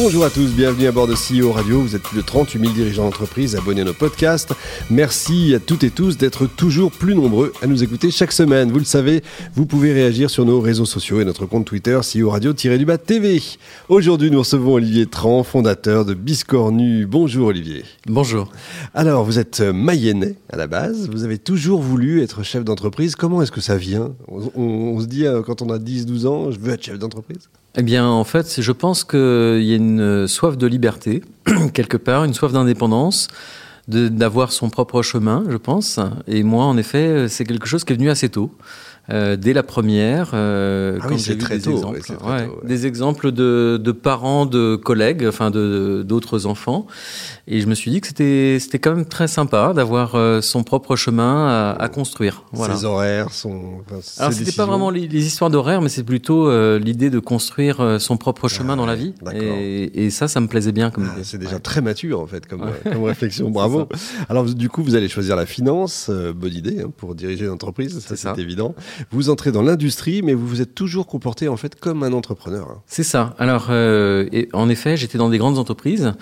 Bonjour à tous, bienvenue à bord de CEO Radio. Vous êtes plus de 38 000 dirigeants d'entreprise abonnés à nos podcasts. Merci à toutes et tous d'être toujours plus nombreux à nous écouter chaque semaine. Vous le savez, vous pouvez réagir sur nos réseaux sociaux et notre compte Twitter CEO Radio-du-Bas TV. Aujourd'hui, nous recevons Olivier Tran, fondateur de Biscornu. Bonjour Olivier. Bonjour. Alors, vous êtes mayennais à la base. Vous avez toujours voulu être chef d'entreprise. Comment est-ce que ça vient? On, on, se dit euh, quand on a 10-12 ans, je veux être chef d'entreprise eh bien, en fait, je pense qu'il y a une soif de liberté, quelque part, une soif d'indépendance, d'avoir son propre chemin, je pense. Et moi, en effet, c'est quelque chose qui est venu assez tôt. Euh, dès la première, euh, ah quand j'ai vu des tôt, exemples, des exemples de, de, parents, de collègues, enfin de d'autres enfants, et je me suis dit que c'était c'était quand même très sympa d'avoir euh, son propre chemin à, à construire. Voilà. Ses horaires, son. Enfin, Alors c'était pas vraiment les, les histoires d'horaires, mais c'est plutôt euh, l'idée de construire son propre chemin ah, dans la vie. Et, et, ça, ça me plaisait bien comme ah, C'est déjà très mature en fait comme, comme réflexion. Bravo. Alors du coup, vous allez choisir la finance, bonne idée hein, pour diriger une entreprise, ça c'est évident. Vous entrez dans l'industrie, mais vous vous êtes toujours comporté en fait comme un entrepreneur. Hein. C'est ça. Alors, euh, en effet, j'étais dans des grandes entreprises,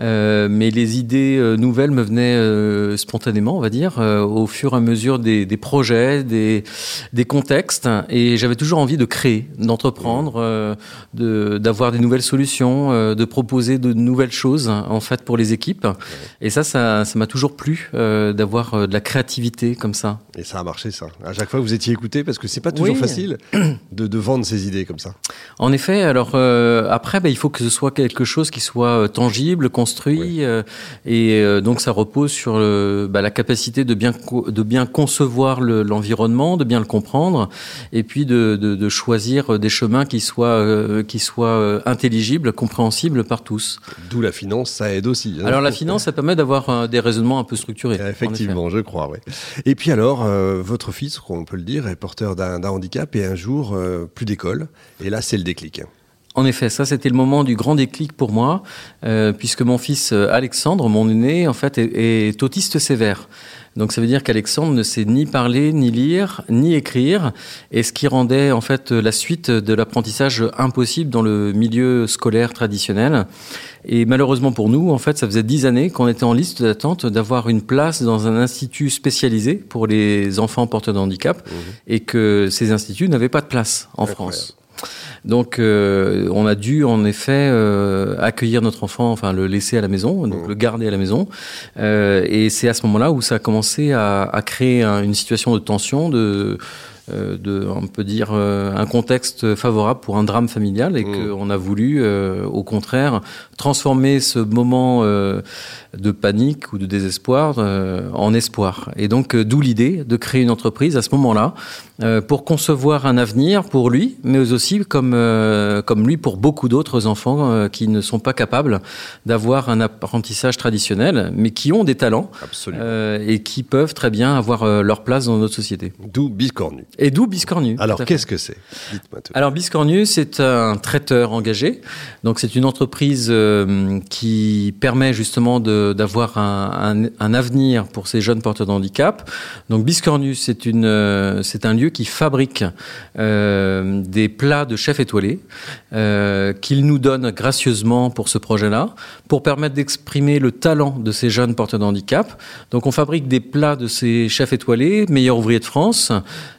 euh, mais les idées euh, nouvelles me venaient spontanément, on va dire, au fur et à mesure des, des projets, des, des, contextes, et j'avais toujours envie de créer, d'entreprendre, de, d'avoir des nouvelles solutions, de proposer de nouvelles choses en fait pour les équipes. Et ça, ça, ça m'a toujours plu d'avoir de la créativité comme ça. Et ça a marché, ça. À chaque fois, vous étiez écouté parce que c'est pas toujours facile de, de, vendre ses idées comme ça. En effet, alors euh, après, bah, il faut que ce soit quelque chose qui soit euh, tangible, construit, oui. euh, et euh, donc ça repose sur le, bah, la capacité de bien de bien concevoir l'environnement, le, de bien le comprendre, et puis de, de, de choisir des chemins qui soient qui soient intelligibles, compréhensibles par tous. D'où la finance, ça aide aussi. Hein. Alors la finance, ça permet d'avoir des raisonnements un peu structurés. Effectivement, je crois. Ouais. Et puis alors, votre fils, on peut le dire, est porteur d'un handicap et un jour, euh, plus d'école. Et là, c'est le déclic. En effet, ça c'était le moment du grand déclic pour moi, euh, puisque mon fils euh, Alexandre, mon aîné, en fait, est, est autiste sévère. Donc ça veut dire qu'Alexandre ne sait ni parler, ni lire, ni écrire, et ce qui rendait en fait la suite de l'apprentissage impossible dans le milieu scolaire traditionnel. Et malheureusement pour nous, en fait, ça faisait dix années qu'on était en liste d'attente d'avoir une place dans un institut spécialisé pour les enfants porteurs de handicap, mmh. et que ces instituts n'avaient pas de place en Incroyable. France. Donc, euh, on a dû en effet euh, accueillir notre enfant, enfin le laisser à la maison, donc mmh. le garder à la maison. Euh, et c'est à ce moment-là où ça a commencé à, à créer un, une situation de tension, de euh, de, on peut dire, euh, un contexte favorable pour un drame familial et mmh. qu'on a voulu, euh, au contraire, transformer ce moment de panique ou de désespoir en espoir. Et donc, d'où l'idée de créer une entreprise à ce moment-là pour concevoir un avenir pour lui, mais aussi comme, comme lui pour beaucoup d'autres enfants qui ne sont pas capables d'avoir un apprentissage traditionnel, mais qui ont des talents et qui peuvent très bien avoir leur place dans notre société. D'où Biscornu. Et d'où Biscornu. Alors, qu'est-ce que c'est? Alors, Biscornu, c'est un traiteur engagé. Donc, c'est une entreprise euh, qui permet justement d'avoir un, un, un, avenir pour ces jeunes porteurs de handicap. Donc, Biscornu, c'est euh, un lieu qui fabrique euh, des plats de chef étoilé euh, qu'il nous donne gracieusement pour ce projet-là, pour permettre d'exprimer le talent de ces jeunes porteurs de handicap. Donc, on fabrique des plats de ces chefs étoilés, meilleurs ouvriers de France.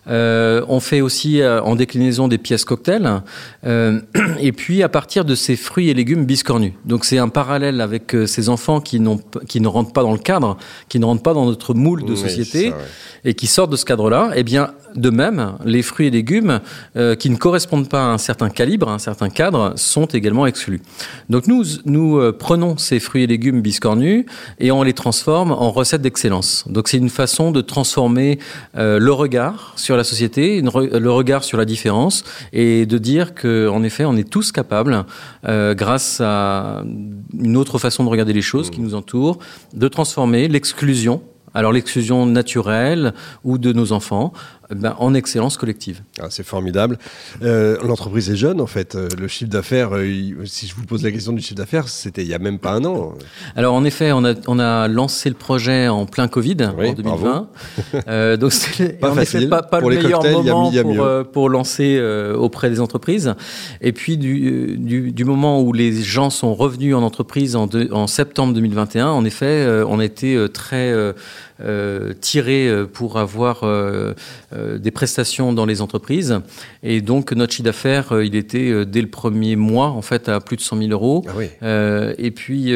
Euh, on fait aussi euh, en déclinaison des pièces cocktails. Et puis à partir de ces fruits et légumes biscornus. Donc c'est un parallèle avec ces enfants qui, qui ne rentrent pas dans le cadre, qui ne rentrent pas dans notre moule de oui, société ça, ouais. et qui sortent de ce cadre-là. Eh bien, de même, les fruits et légumes euh, qui ne correspondent pas à un certain calibre, à un certain cadre, sont également exclus. Donc nous, nous euh, prenons ces fruits et légumes biscornus et on les transforme en recettes d'excellence. Donc c'est une façon de transformer euh, le regard sur la société, le regard sur la différence et de dire que en effet, on est tous capables, grâce à une autre façon de regarder les choses qui nous entourent, de transformer l'exclusion alors l'exclusion naturelle ou de nos enfants ben, en excellence collective. Ah, c'est formidable. Euh, l'entreprise est jeune en fait. Euh, le chiffre d'affaires, si je vous pose la question du chiffre d'affaires, c'était il y a même pas un an. Alors en effet, on a, on a lancé le projet en plein Covid en 2020. donc c'est pas, facile. pas, pas le meilleur moment pour, pour, lancer auprès des entreprises. Et puis du, du, du, moment où les gens sont revenus en entreprise en, en septembre 2021, en effet, on été très euh, tiré euh, pour avoir euh, des prestations dans les entreprises. Et donc notre chiffre d'affaires, il était dès le premier mois en fait à plus de 100 000 euros. Ah et puis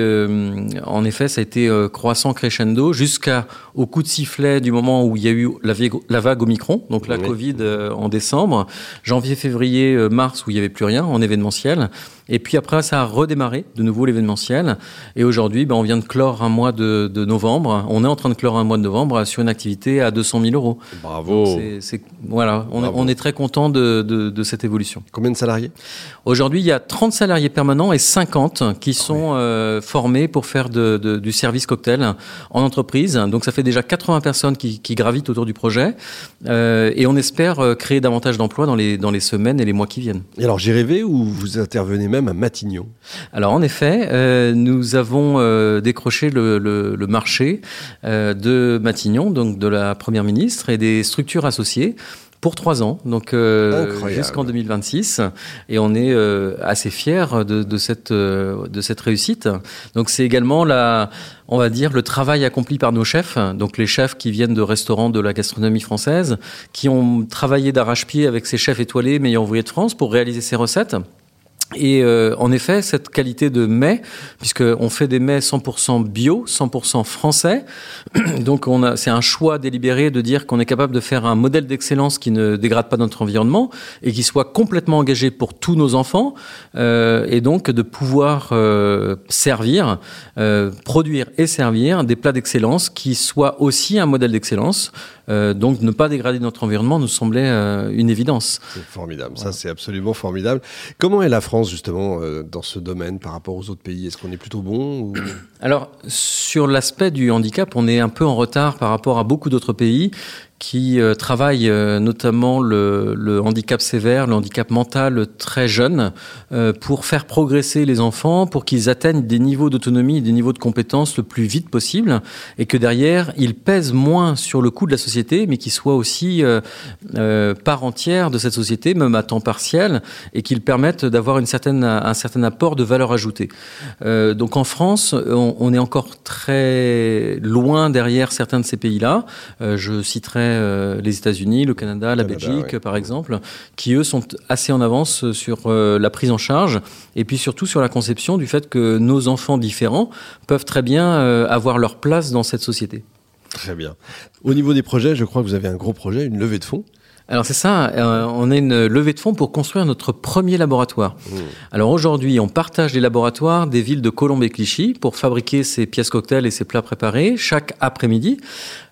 en effet, ça a été croissant crescendo jusqu'au coup de sifflet du moment où il y a eu la, la vague Omicron, donc la Covid en décembre, janvier, février, mars où il n'y avait plus rien en événementiel. Et puis après, ça a redémarré de nouveau l'événementiel. Et aujourd'hui, ben, on vient de clore un mois de, de, novembre. On est en train de clore un mois de novembre sur une activité à 200 000 euros. Bravo. C'est, voilà, on, on, est très content de, de, de, cette évolution. Combien de salariés? Aujourd'hui, il y a 30 salariés permanents et 50 qui sont euh, formés pour faire de, du service cocktail en entreprise. Donc ça fait déjà 80 personnes qui, qui gravitent autour du projet. Euh, et on espère euh, créer davantage d'emplois dans les, dans les semaines et les mois qui viennent. Et alors, j'ai rêvé ou vous intervenez même à Matignon? Alors en effet, euh, nous avons décroché le, marché euh, de Matignon, donc de la Première ministre et des structures associées pour trois ans, donc jusqu'en 2026, et on est assez fiers de, cette de cette réussite. Donc c'est également la, on va dire, le travail accompli par nos chefs, donc les chefs qui viennent de restaurants de la gastronomie française, qui ont travaillé d'arrache-pied avec ces chefs étoilés meilleurs ouvriers de France pour réaliser ces recettes. Et euh, en effet, cette qualité de mets, puisqu'on fait des mets 100% bio, 100% français, donc on a, c'est un choix délibéré de dire qu'on est capable de faire un modèle d'excellence qui ne dégrade pas notre environnement et qui soit complètement engagé pour tous nos enfants, euh, et donc de pouvoir euh, servir, euh, produire et servir des plats d'excellence qui soient aussi un modèle d'excellence. Euh, donc ne pas dégrader notre environnement nous semblait une évidence. C'est formidable, ça c'est absolument formidable. Comment est la France justement euh, dans ce domaine par rapport aux autres pays? Est-ce qu'on est plutôt bon Alors sur l'aspect du handicap, on est un peu en retard par rapport à beaucoup d'autres pays qui euh, travaille euh, notamment le, handicap sévère, le handicap mental très jeune, euh, pour faire progresser les enfants, pour qu'ils atteignent des niveaux d'autonomie et des niveaux de compétences le plus vite possible, et que derrière, ils pèsent moins sur le coût de la société, mais qu'ils soient aussi euh, part entière de cette société, même à temps partiel, et qu'ils permettent d'avoir un certain apport de valeur ajoutée. donc en France, on, est encore très loin derrière certains de ces pays-là. je citerai euh, les États-Unis, le Canada, la Belgique, par exemple, qui eux sont assez en avance sur euh, la prise en charge et puis surtout sur la conception du fait que nos enfants différents peuvent très bien euh, avoir leur place dans cette société. Très bien. Au niveau des projets, je crois que vous avez un gros projet, une levée de fonds. Alors c'est ça, on a une levée de fonds pour construire notre premier laboratoire. Mmh. Alors aujourd'hui, on partage les laboratoires des villes de Colombes et Clichy pour fabriquer ces pièces cocktails et ces plats préparés chaque après-midi.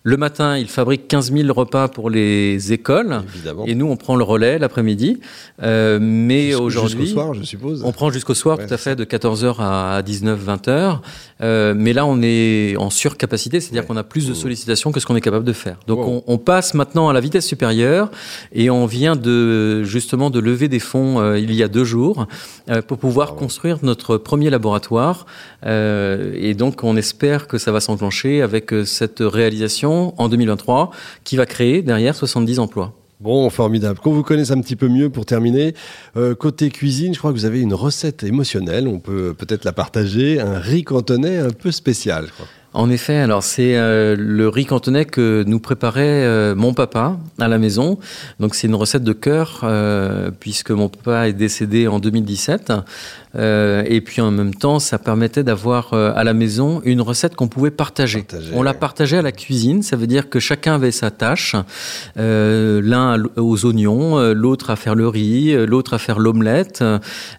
Le matin, il fabrique 15 000 repas pour les écoles. Et nous, on prend le relais l'après-midi. Euh, mais aujourd'hui. Jusqu'au soir, je suppose. On prend jusqu'au soir, tout à fait, de 14h à 19, 20h. Euh, mais là, on est en surcapacité, c'est-à-dire qu'on a plus de mmh. sollicitations que ce qu'on est capable de faire. Donc, on, on, passe maintenant à la vitesse supérieure et on vient de, justement, de lever des fonds euh, il y a deux jours euh, pour pouvoir construire notre premier laboratoire. Euh, et donc, on espère que ça va s'enclencher avec cette réalisation en 2023 qui va créer derrière 70 emplois. Bon, formidable. Qu'on vous connaisse un petit peu mieux pour terminer, euh, côté cuisine, je crois que vous avez une recette émotionnelle, on peut peut-être la partager, un riz cantonais un peu spécial. En effet, alors c'est euh, le riz cantonais que nous préparait euh, mon papa à la maison. Donc c'est une recette de cœur puisque mon papa est décédé en 2017. Euh, et puis en même temps, ça permettait d'avoir euh, à la maison une recette qu'on pouvait partager. On l'a partagée à la cuisine, ça veut dire que chacun avait sa tâche. Euh, L'un aux oignons, euh, l'autre à faire le riz, l'autre à faire l'omelette.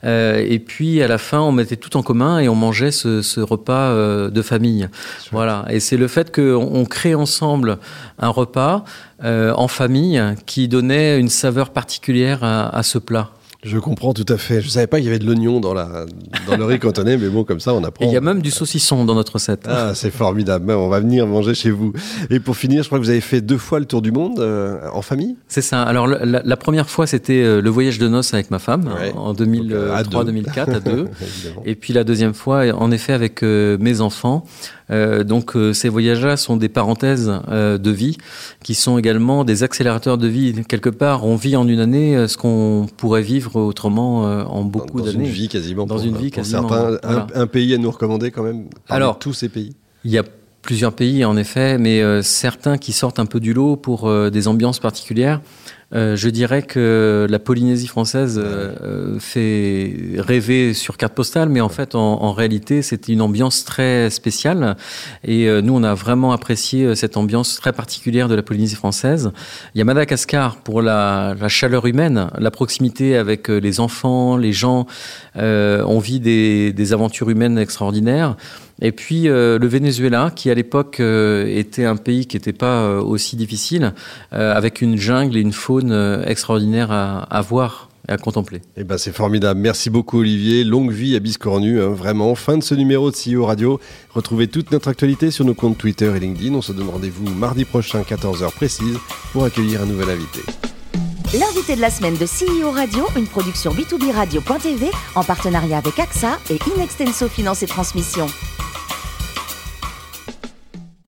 et puis à la fin, on mettait tout en commun et on mangeait ce, ce repas de famille. Voilà. Et c'est le fait qu'on crée ensemble un repas en famille qui donnait une saveur particulière à, à ce plat. Je comprends tout à fait. Je savais pas qu'il y avait de l'oignon dans, la, dans le riz cantonais, mais bon, comme ça, on apprend. il y a même du saucisson dans notre recette. Ah, c'est formidable. On va venir manger chez vous. Et pour finir, je crois que vous avez fait deux fois le tour du monde euh, en famille C'est ça. Alors, la, première fois, c'était euh, le voyage de noces avec ma femme en 2003-2004 à deux. Et puis la deuxième fois, en effet, avec euh, mes enfants. Euh, donc euh, ces voyages-là sont des parenthèses euh, de vie qui sont également des accélérateurs de vie. Quelque part, on vit en une année ce qu'on pourrait vivre autrement en beaucoup d'années. Dans une vie quasiment. Dans une vie quasiment. Certains, un, pays à nous recommander quand même. Alors tous ces pays. Il y a plusieurs pays en effet, mais certains qui sortent un peu du lot pour des ambiances particulières. Euh, je dirais que la Polynésie française euh, euh, fait rêver sur carte postale, mais en fait, en, réalité, c'est une ambiance très spéciale. Et nous, on a vraiment apprécié cette ambiance très particulière de la Polynésie française. Il y a Madagascar pour la, chaleur humaine, la proximité avec les enfants, les gens. on vit des, des aventures humaines extraordinaires. Et puis euh, le Venezuela, qui à l'époque euh, était un pays qui n'était pas euh, aussi difficile, avec une jungle et une faune extraordinaire à, à voir et à contempler. Eh ben c'est formidable. Merci beaucoup Olivier. Longue vie à Biscornu, hein, vraiment. Fin de ce numéro de CEO Radio. Retrouvez toute notre actualité sur nos comptes Twitter et LinkedIn. On se donne rendez-vous mardi prochain, 14h précise, pour accueillir un nouvel invité. L'invité de la semaine de CEO Radio, une production B2B Radio.tv en partenariat avec AXA et Inextenso Finance et Transmission.